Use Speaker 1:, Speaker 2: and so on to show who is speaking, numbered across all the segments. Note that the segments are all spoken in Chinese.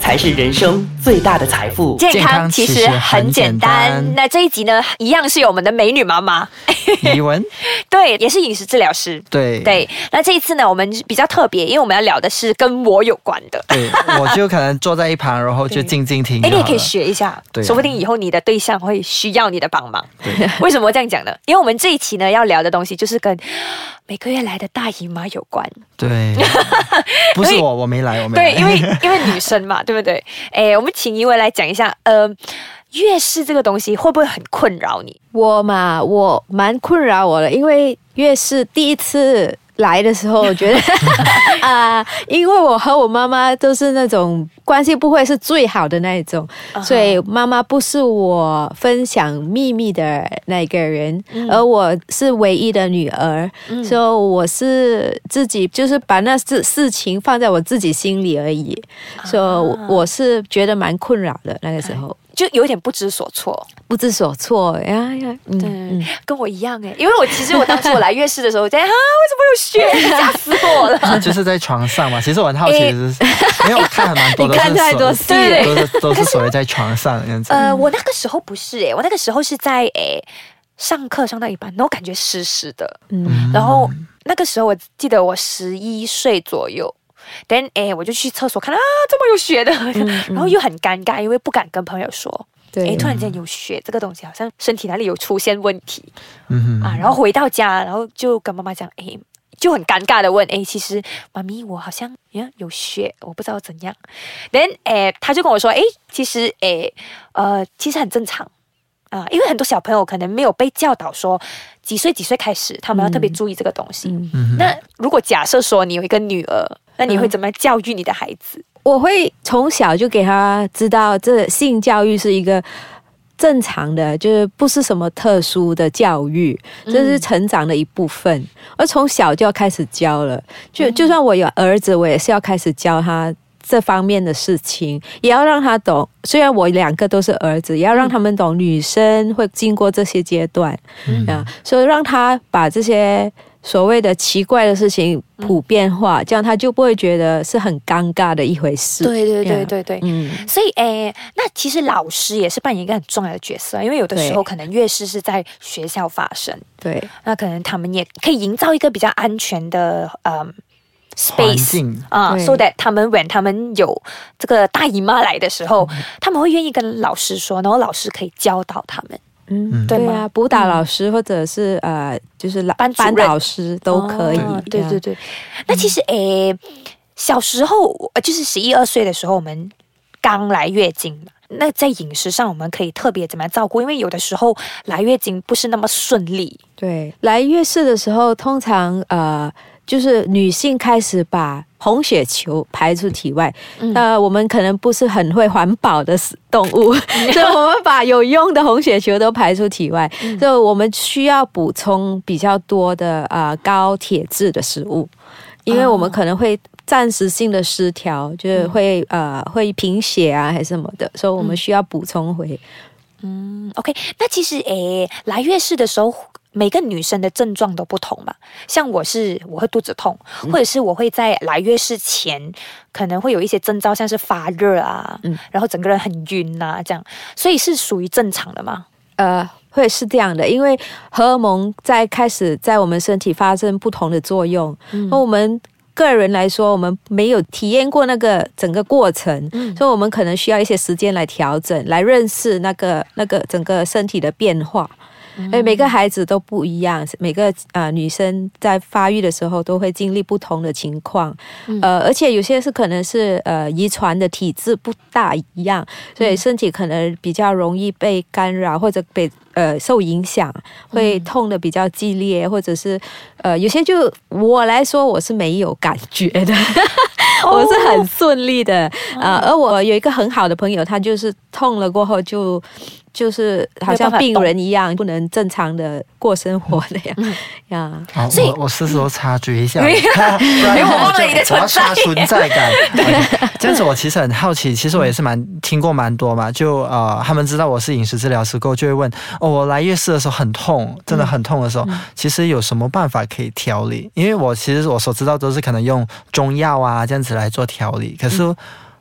Speaker 1: 才是人生最大的财富。
Speaker 2: 健康其实很简单。那这一集呢，一样是有我们的美女妈妈
Speaker 3: 李文，
Speaker 2: 对，也是饮食治疗师。
Speaker 3: 对
Speaker 2: 对。那这一次呢，我们比较特别，因为我们要聊的是跟我有关的。
Speaker 3: 对，我就可能坐在一旁，然后就 静静听。
Speaker 2: 哎，你也可以学一下，说不定以后你的对象会需要你的帮忙。为什么这样讲呢？因为我们这一期呢要聊的东西就是跟每个月来的大姨妈有关。
Speaker 3: 对，不是我，我没来，我没
Speaker 2: 来。对，因为因为 女生嘛，对。不对？哎，我们请一位来讲一下，呃，月事这个东西会不会很困扰你？
Speaker 4: 我嘛，我蛮困扰我的，因为月事第一次。来的时候，我觉得啊，因为我和我妈妈都是那种关系不会是最好的那一种，所以妈妈不是我分享秘密的那个人，而我是唯一的女儿，所以我是自己就是把那事事情放在我自己心里而已，所以我是觉得蛮困扰的那个时候。
Speaker 2: 就有点不知所措，
Speaker 4: 不知所措呀
Speaker 2: 呀，对，跟我一样哎，因为我其实我当时我来月事的时候，我在啊，为什么有血，吓死我了。
Speaker 3: 就是在床上嘛，其实我很好奇，是因为我看很蛮多的，
Speaker 4: 看太多戏。
Speaker 3: 都是都是所谓在床上这样子。
Speaker 2: 呃，我那个时候不是哎，我那个时候是在哎上课上到一半，然后感觉湿湿的，嗯，然后那个时候我记得我十一岁左右。Then 哎，我就去厕所看啊，这么有血的，然后又很尴尬，因为不敢跟朋友说。对，哎，突然间有血，这个东西好像身体哪里有出现问题。嗯哼。啊，然后回到家，然后就跟妈妈讲，哎，就很尴尬的问，哎，其实妈咪，我好像呀有血，我不知道怎样。then 哎，他就跟我说，哎，其实哎，呃，其实很正常啊，因为很多小朋友可能没有被教导说几岁几岁开始，他们要特别注意这个东西。嗯那如果假设说你有一个女儿。那你会怎么教育你的孩子？
Speaker 4: 我会从小就给他知道，这性教育是一个正常的，就是不是什么特殊的教育，这是成长的一部分。而从小就要开始教了，就就算我有儿子，我也是要开始教他这方面的事情，也要让他懂。虽然我两个都是儿子，也要让他们懂女生会经过这些阶段啊，所以让他把这些。所谓的奇怪的事情普遍化，这样他就不会觉得是很尴尬的一回事。
Speaker 2: 对对对对对，嗯，所以诶，那其实老师也是扮演一个很重要的角色，因为有的时候可能越是是在学校发生，
Speaker 4: 对，
Speaker 2: 那可能他们也可以营造一个比较安全的呃 space
Speaker 3: 啊
Speaker 2: ，so that 他们 when 他们有这个大姨妈来的时候，他们会愿意跟老师说，然后老师可以教导他们。
Speaker 4: 嗯，对啊，补导老师或者是呃，就是班班导师都可以。
Speaker 2: 对对对，那其实诶，小时候就是十一二岁的时候，我们刚来月经嘛，那在饮食上我们可以特别怎么样照顾？因为有的时候来月经不是那么顺利。
Speaker 4: 对，来月事的时候，通常呃。就是女性开始把红血球排出体外，那我们可能不是很会环保的动物，所以我们把有用的红血球都排出体外，所以我们需要补充比较多的啊高铁质的食物，因为我们可能会暂时性的失调，就是会呃会贫血啊还是什么的，所以我们需要补充回。
Speaker 2: 嗯，OK，那其实诶来月事的时候。每个女生的症状都不同嘛，像我是我会肚子痛，或者是我会在来月事前可能会有一些征兆，像是发热啊，嗯，然后整个人很晕呐，这样，所以是属于正常的吗？
Speaker 4: 呃，会是这样的，因为荷尔蒙在开始在我们身体发生不同的作用，那我们个人来说，我们没有体验过那个整个过程，所以我们可能需要一些时间来调整，来认识那个那个整个身体的变化。哎，每个孩子都不一样，每个呃女生在发育的时候都会经历不同的情况，呃，而且有些是可能是呃遗传的体质不大一样，所以身体可能比较容易被干扰或者被呃受影响，会痛的比较激烈，或者是呃有些就我来说我是没有感觉的。我是很顺利的啊，而我有一个很好的朋友，他就是痛了过后就就是好像病人一样，不能正常的过生活那样 呀。
Speaker 3: 好，
Speaker 2: 所以
Speaker 3: 我我是时候插嘴一下，
Speaker 2: 因为
Speaker 3: 不然
Speaker 2: 我忘了
Speaker 3: 就
Speaker 2: 你的
Speaker 3: 我要
Speaker 2: 存在
Speaker 3: 刷存在感。这样子我其实很好奇，其实我也是蛮听过蛮多嘛，就呃，他们知道我是饮食治疗师过后，就会问哦，我来月事的时候很痛，真的很痛的时候，其实有什么办法可以调理？因为我其实我所知道都是可能用中药啊这样子来做调理，可是。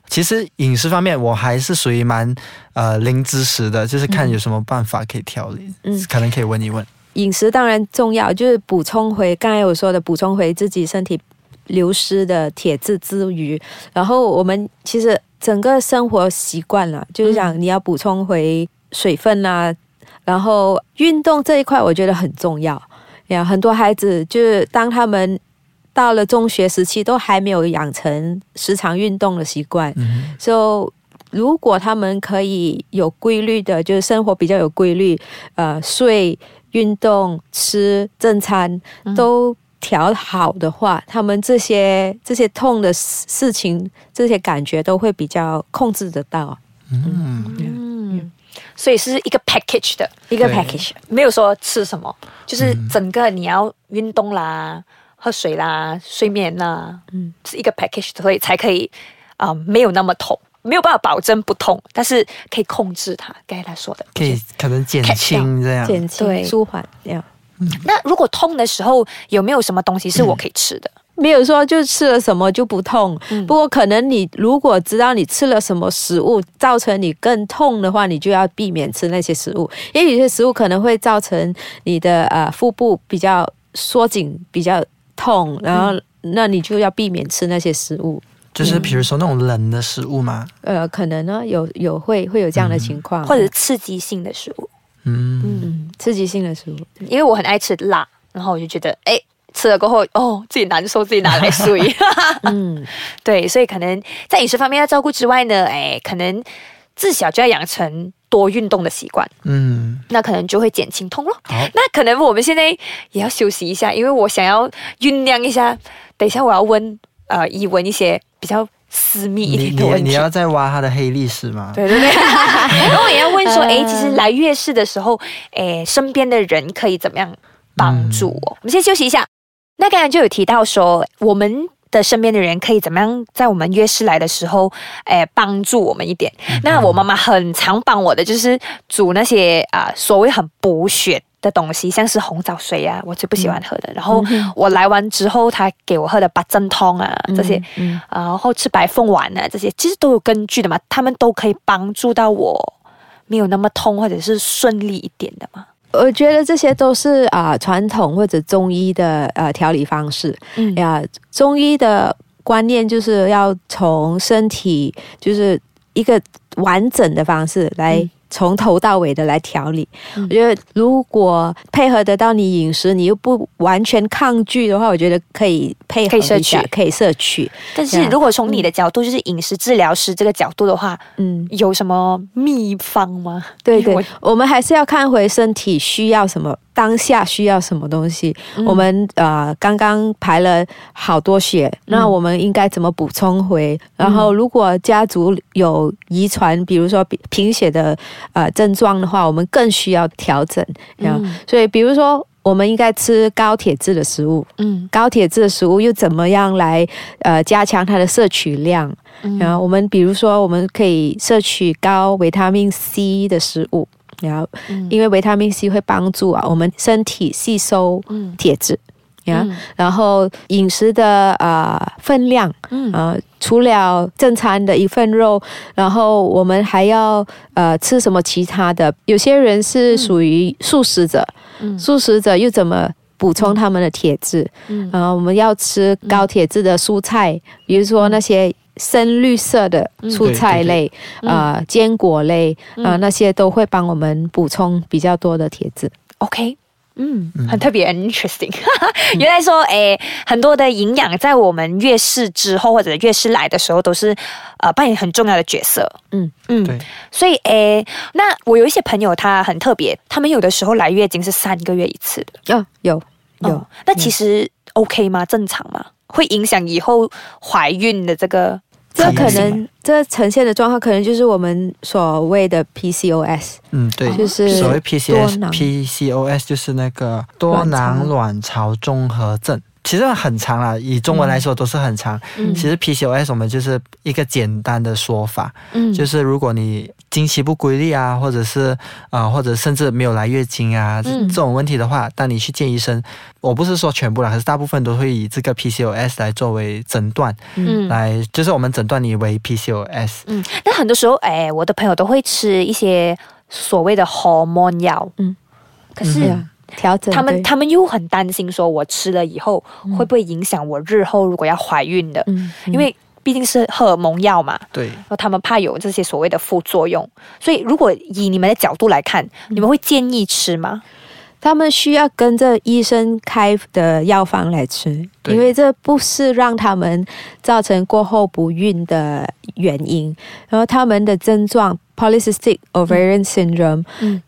Speaker 3: 其实饮食方面，我还是属于蛮呃零知识的，就是看有什么办法可以调理，
Speaker 4: 嗯。
Speaker 3: 可能可以问一问。
Speaker 4: 饮食当然重要，就是补充回刚才我说的，补充回自己身体流失的铁质之余，然后我们其实整个生活习惯了，就是讲你要补充回水分啊，然后运动这一块我觉得很重要呀。很多孩子就是当他们到了中学时期，都还没有养成时常运动的习惯，
Speaker 3: 嗯
Speaker 4: 就如果他们可以有规律的，就是生活比较有规律，呃，睡、运动、吃正餐都调好的话，他们这些这些痛的事事情，这些感觉都会比较控制得到。
Speaker 3: 嗯，
Speaker 2: 嗯，所以是一个 package 的，
Speaker 4: 一个 package，
Speaker 2: 没有说吃什么，就是整个你要运动啦、喝水啦、睡眠啦，
Speaker 4: 嗯
Speaker 2: 嗯，是一个 package，所以才可以啊、没有那么痛，没有办法保证不痛，但是可以控制它。刚才他说的，
Speaker 3: 可以可能减轻这样。
Speaker 4: 减轻、舒缓这样。
Speaker 2: 那如果痛的时候，有没有什么东西是我可以吃的？
Speaker 4: 没有说就吃了什么就不痛，不过可能你如果知道你吃了什么食物造成你更痛的话，你就要避免吃那些食物，因为有些食物可能会造成你的呃腹部比较缩紧、比较痛，然后那你就要避免吃那些食物。
Speaker 3: 就是比如说那种冷的食物嘛，
Speaker 4: 呃，可能呢有有会会有这样的情况，
Speaker 2: 或者是刺激性的食物？
Speaker 3: 嗯，
Speaker 4: 嗯刺激性的食物。
Speaker 2: 因为我很爱吃辣，然后我就觉得，哎，吃了过后，哦，自己难受，自己拿来睡。
Speaker 4: 嗯，
Speaker 2: 对，所以可能在饮食方面要照顾之外呢，哎，可能自小就要养成多运动的习惯，
Speaker 3: 嗯，
Speaker 2: 那可能就会减轻痛咯。
Speaker 3: 好，
Speaker 2: 那可能我们现在也要休息一下，因为我想要酝酿一下，等一下我要问呃以文一些比较私密一
Speaker 3: 你
Speaker 2: 点的问题。
Speaker 3: 你你要再挖他的黑历史吗？
Speaker 2: 对对对，然后也要问说，哎，其实来月事的时候，哎，身边的人可以怎么样帮助我？我们先休息一下。那刚才就有提到说，我们的身边的人可以怎么样在我们约事来的时候，哎，帮助我们一点。那我妈妈很常帮我的，就是煮那些啊、所谓很补血。的东西，像是红枣水啊，我最不喜欢喝的。然后我来完之后，她给我喝的八珍汤啊，这些，
Speaker 4: 嗯
Speaker 2: 啊然后吃白凤丸啊，这些其实都有根据的嘛，他们都可以帮助到我没有那么痛，或者是顺利一点的嘛。
Speaker 4: 我觉得这些都是啊、传统或者中医的呃调理方式。
Speaker 2: 嗯
Speaker 4: 呀，中医的观念就是要从身体就是一个完整的方式来。
Speaker 2: 嗯
Speaker 4: 从头到尾的来调理，
Speaker 2: 嗯。
Speaker 4: 我觉得如果配合得到你饮食，你又不完全抗拒的话，我觉得可以配合
Speaker 2: 可以摄取。
Speaker 4: 可以摄取。
Speaker 2: 但是如果从你的角度，就是饮食治疗师这个角度的话，
Speaker 4: 嗯，
Speaker 2: 有什么秘方吗？
Speaker 4: 对对。我们还是要看回身体需要什么，当下需要什么东西。
Speaker 2: 嗯
Speaker 4: 我们呃刚刚排了好多血，那我们应该怎么补充回？然后如果家族有遗传，比如说贫贫血的呃症状的话，我们更需要调整。嗯，
Speaker 2: 嗯
Speaker 4: 所以比如说。我们应该吃高铁质的食物，
Speaker 2: 嗯
Speaker 4: 高铁质的食物又怎么样来呃加强它的摄取量？
Speaker 2: 嗯
Speaker 4: 然后我们比如说，我们可以摄取高维他命 C 的食物，然后
Speaker 2: 嗯。
Speaker 4: 因为维他命 C 会帮助啊我们身体吸收
Speaker 2: 嗯。
Speaker 4: 铁质，呀、
Speaker 2: 嗯。
Speaker 4: 然后饮食的呃分量，
Speaker 2: 嗯。
Speaker 4: 呃，除了正餐的一份肉，然后我们还要呃吃什么其他的？有些人是属于素食者，
Speaker 2: 嗯。
Speaker 4: 素食者又怎么补充他们的铁质？
Speaker 2: 嗯。
Speaker 4: 呃，我们要吃高铁质的蔬菜，比如说那些深绿色的蔬菜类，
Speaker 2: 嗯
Speaker 4: 呃，坚果类，呃，
Speaker 2: 嗯
Speaker 4: 那些都会帮我们补充比较多的铁质。
Speaker 2: OK。嗯，很特别，很 interesting。原来说，诶，很多的营养在我们月事之后或者月事来的时候，都是呃扮演很重要的角色。
Speaker 4: 嗯
Speaker 2: 嗯，
Speaker 3: 对，
Speaker 2: 所以，诶，那我有一些朋友，他很特别，他们有的时候来月经是三个月一次的。
Speaker 4: 哦，有有。
Speaker 2: 哦那其实 OK 吗？正常吗？会影响以后怀孕的这个
Speaker 4: 这可能这呈现的状况，可能就是我们所谓的 PCOS，
Speaker 3: 嗯，对，
Speaker 4: 就是
Speaker 3: 所谓 PCOS，PCOS 就是那个多囊卵巢综合症。其实很长啦，以中文来说都是很长。
Speaker 2: 嗯。
Speaker 3: 其实 PCOS 我们就是一个简单的说法，
Speaker 2: 嗯。
Speaker 3: 就是如果你经期不规律啊，或者是啊、呃或者甚至没有来月经啊、
Speaker 2: 嗯。
Speaker 3: 这种问题的话，当你去见医生，我不是说全部啦，可是大部分都会以这个 PCOS 来作为诊断，
Speaker 2: 嗯。
Speaker 3: 来就是我们诊断你为 PCOS。
Speaker 2: 嗯，那很多时候，哎，我的朋友都会吃一些所谓的 hormone 药，嗯。
Speaker 4: 嗯，
Speaker 2: 可是
Speaker 4: 调整
Speaker 2: 他们他们又很担心，说我吃了以后会不会影响我日后如果要怀孕的，
Speaker 4: 嗯，
Speaker 2: 因为毕竟是荷尔蒙药嘛，
Speaker 3: 对，
Speaker 2: 然后他们怕有这些所谓的副作用，所以如果以你们的角度来看，你们会建议吃吗？
Speaker 4: 他们需要跟着医生开的药方来吃，因为这不是让他们造成过后不孕的原因。然后他们的症状 polycystic ovarian syndrome，
Speaker 2: 嗯。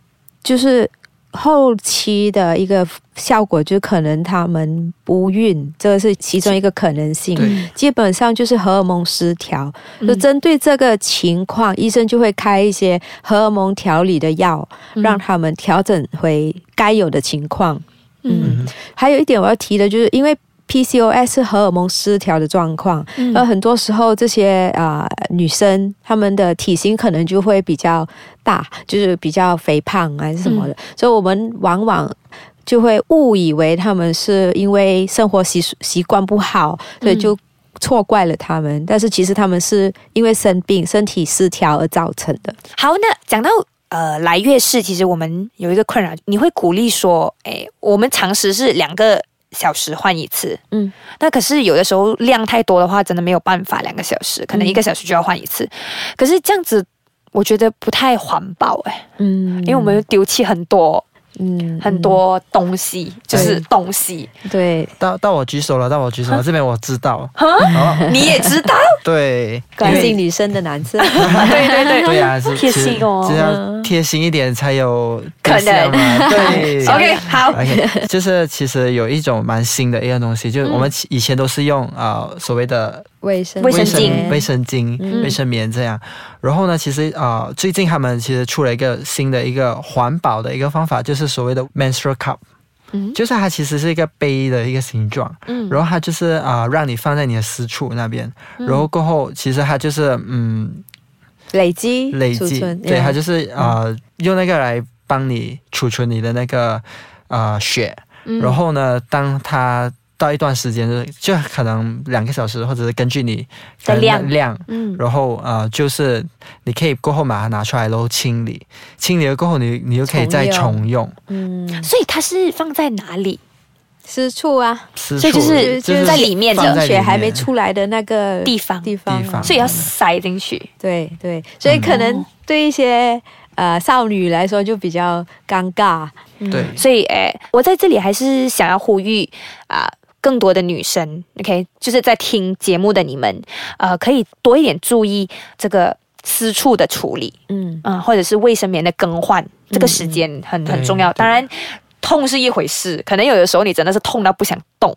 Speaker 4: 就是后期的一个效果，就可能他们不孕，这个是其中一个可能性。
Speaker 3: 对。
Speaker 4: 基本上就是荷尔蒙失调，
Speaker 2: 嗯。
Speaker 4: 就针对这个情况，医生就会开一些荷尔蒙调理的药，
Speaker 2: 嗯。
Speaker 4: 让他们调整回该有的情况。
Speaker 2: 嗯。
Speaker 3: 嗯。
Speaker 4: 还有一点我要提的就是，因为 PCOS 荷尔蒙失调的状况，
Speaker 2: 嗯
Speaker 4: 而很多时候这些啊、女生她们的体型可能就会比较大，就是比较肥胖还是什么的，所以我们往往。就会误以为她们是因为生活习习惯不好，所以就错怪了她们。但是其实她们是因为生病、身体失调而造成的。
Speaker 2: 好，那讲到呃来月事，其实我们有一个困扰，你会鼓励说，哎，我们常识是两个小时换一次，
Speaker 4: 嗯，
Speaker 2: 那可是有的时候量太多的话，真的没有办法两个小时，可能一个小时就要换一次，可是这样子。我觉得不太环保哎、
Speaker 4: 嗯，
Speaker 2: 因为我们丢弃很多、
Speaker 4: 嗯
Speaker 2: 很多东西，就是东西。
Speaker 4: 对。
Speaker 3: 到到我举手了，到我举手了，这边我知道。
Speaker 2: 哈，
Speaker 3: 哦，
Speaker 2: 你也知道，
Speaker 3: 对，
Speaker 4: 关心女生的男生。
Speaker 2: 对对对。
Speaker 3: 对啊，是
Speaker 2: 贴心哦。
Speaker 3: 只要贴心一点才有
Speaker 2: 可能。
Speaker 3: 对。
Speaker 2: OK，好
Speaker 3: ，OK，就是其实有一种蛮新的一样东西，就是我们以前都是用啊、呃所谓的
Speaker 4: 卫生
Speaker 2: 卫生巾。
Speaker 3: 卫生巾、
Speaker 4: 嗯。
Speaker 3: 卫生棉这样。然后呢，其实啊、呃最近他们其实出了一个新的一个环保的一个方法，就是所谓的 menstrual cup。
Speaker 2: 嗯。
Speaker 3: 就是它其实是一个杯的一个形状，
Speaker 2: 嗯。
Speaker 3: 然后它就是啊、让你放在你的私处那边，然后过后其实它就是嗯
Speaker 4: 累积
Speaker 3: 累积，对，它就是
Speaker 2: 啊
Speaker 3: 呃用那个来帮你储存你的那个呃血，
Speaker 2: 嗯。
Speaker 3: 然后呢，当它到一段时间，就就可能两个小时，或者是根据你
Speaker 2: 的量。
Speaker 3: 量，
Speaker 2: 嗯。
Speaker 3: 然后呃，就是你可以过后把它拿出来，然后清理，清理了过后你你又可以再
Speaker 4: 重用，嗯，
Speaker 2: 所以它是放在哪里？
Speaker 4: 私处啊，
Speaker 3: 私
Speaker 2: 所以就是
Speaker 3: 处
Speaker 2: 在里面的
Speaker 3: 放在
Speaker 4: 血还没出来的那个
Speaker 2: 地方。
Speaker 4: 地方。啊，
Speaker 3: 地方。
Speaker 2: 所以要塞进去。
Speaker 4: 对对，所以可能对一些呃少女来说就比较尴尬。
Speaker 3: 对。
Speaker 2: 所以，诶，我在这里还是想要呼吁啊、更多的女生，OK，就是在听节目的你们，呃，可以多一点注意这个私处的处理，
Speaker 4: 嗯，
Speaker 2: 嗯、或者是卫生棉的更换，这个时间很、很重要。当然，痛是一回事，可能有的时候你真的是痛到不想动，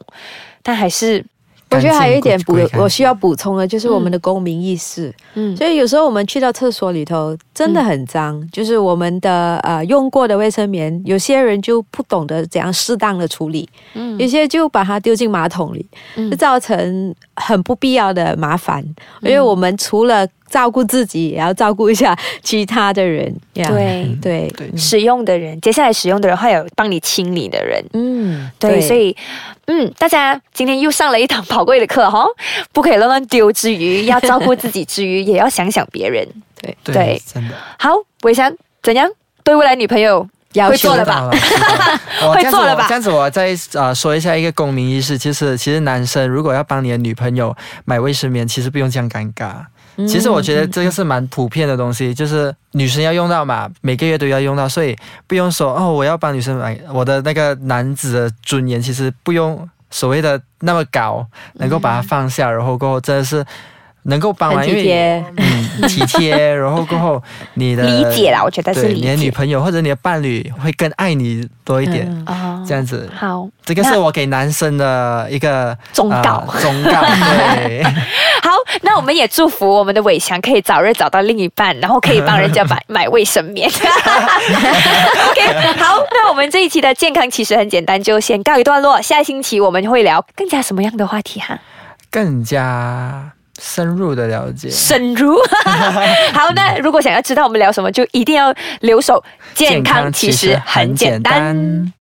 Speaker 2: 但还是，
Speaker 4: 我觉得还有一点补我需要补充的，就是我们的公民意识。
Speaker 2: 嗯，
Speaker 4: 所以有时候我们去到厕所里头，真的很脏，就是我们的呃用过的卫生棉，有些人就不懂得怎样适当的处理，
Speaker 2: 嗯。
Speaker 4: 有些就把它丢进马桶里，
Speaker 2: 嗯。
Speaker 4: 就造成很不必要的麻烦。因为我们除了照顾自己，也要照顾一下其他的人。呀
Speaker 2: 对。
Speaker 4: 对。
Speaker 3: 对
Speaker 2: 使用的人，接下来使用的人，会有帮你清理的人，
Speaker 4: 嗯，
Speaker 2: 对，所以，嗯，大家今天又上了一堂宝贵的课哈，不可以乱乱丢之余，要照顾自己之余，也要想想别人。
Speaker 4: 对。
Speaker 3: 对
Speaker 2: 对。
Speaker 3: 真的。
Speaker 2: 好，伟翔怎样？对未来女朋友
Speaker 4: 要求
Speaker 2: 会做了吧？会做了吧？
Speaker 3: 我这样子，我再呃说一下一个公民意识，就是其实男生如果要帮你的女朋友买卫生棉，其实不用这样尴尬。其实我觉得这个是蛮普遍的东西，就是女生要用到嘛，每个月都要用到，所以不用说哦，我要帮女生买，我的那个男子的尊严其实不用所谓的那么高，能够把它放下，然后过后真的是能够帮忙，
Speaker 4: 很体贴
Speaker 3: 因为嗯体贴，然后过后你的
Speaker 2: 理解啦，我觉得是
Speaker 3: 对你的女
Speaker 2: 解。
Speaker 3: 朋友或者你的伴侣会更爱你多一点，
Speaker 4: 嗯
Speaker 2: 哦
Speaker 3: 这样子。
Speaker 2: 好，
Speaker 3: 这个是我给男生的一个
Speaker 2: 忠告
Speaker 3: 呃忠告，对，
Speaker 2: 好，那我们也祝福我们的伟翔可以早日找到另一半，然后可以帮人家买 买卫生棉。OK，好，那我们这一期的健康其实很简单，就先告一段落。下星期我们会聊更加什么样的话题哈？
Speaker 3: 更加深入的了解。
Speaker 2: 深入。好，那如果想要知道我们聊什么，就一定要留守。健康其实很简单。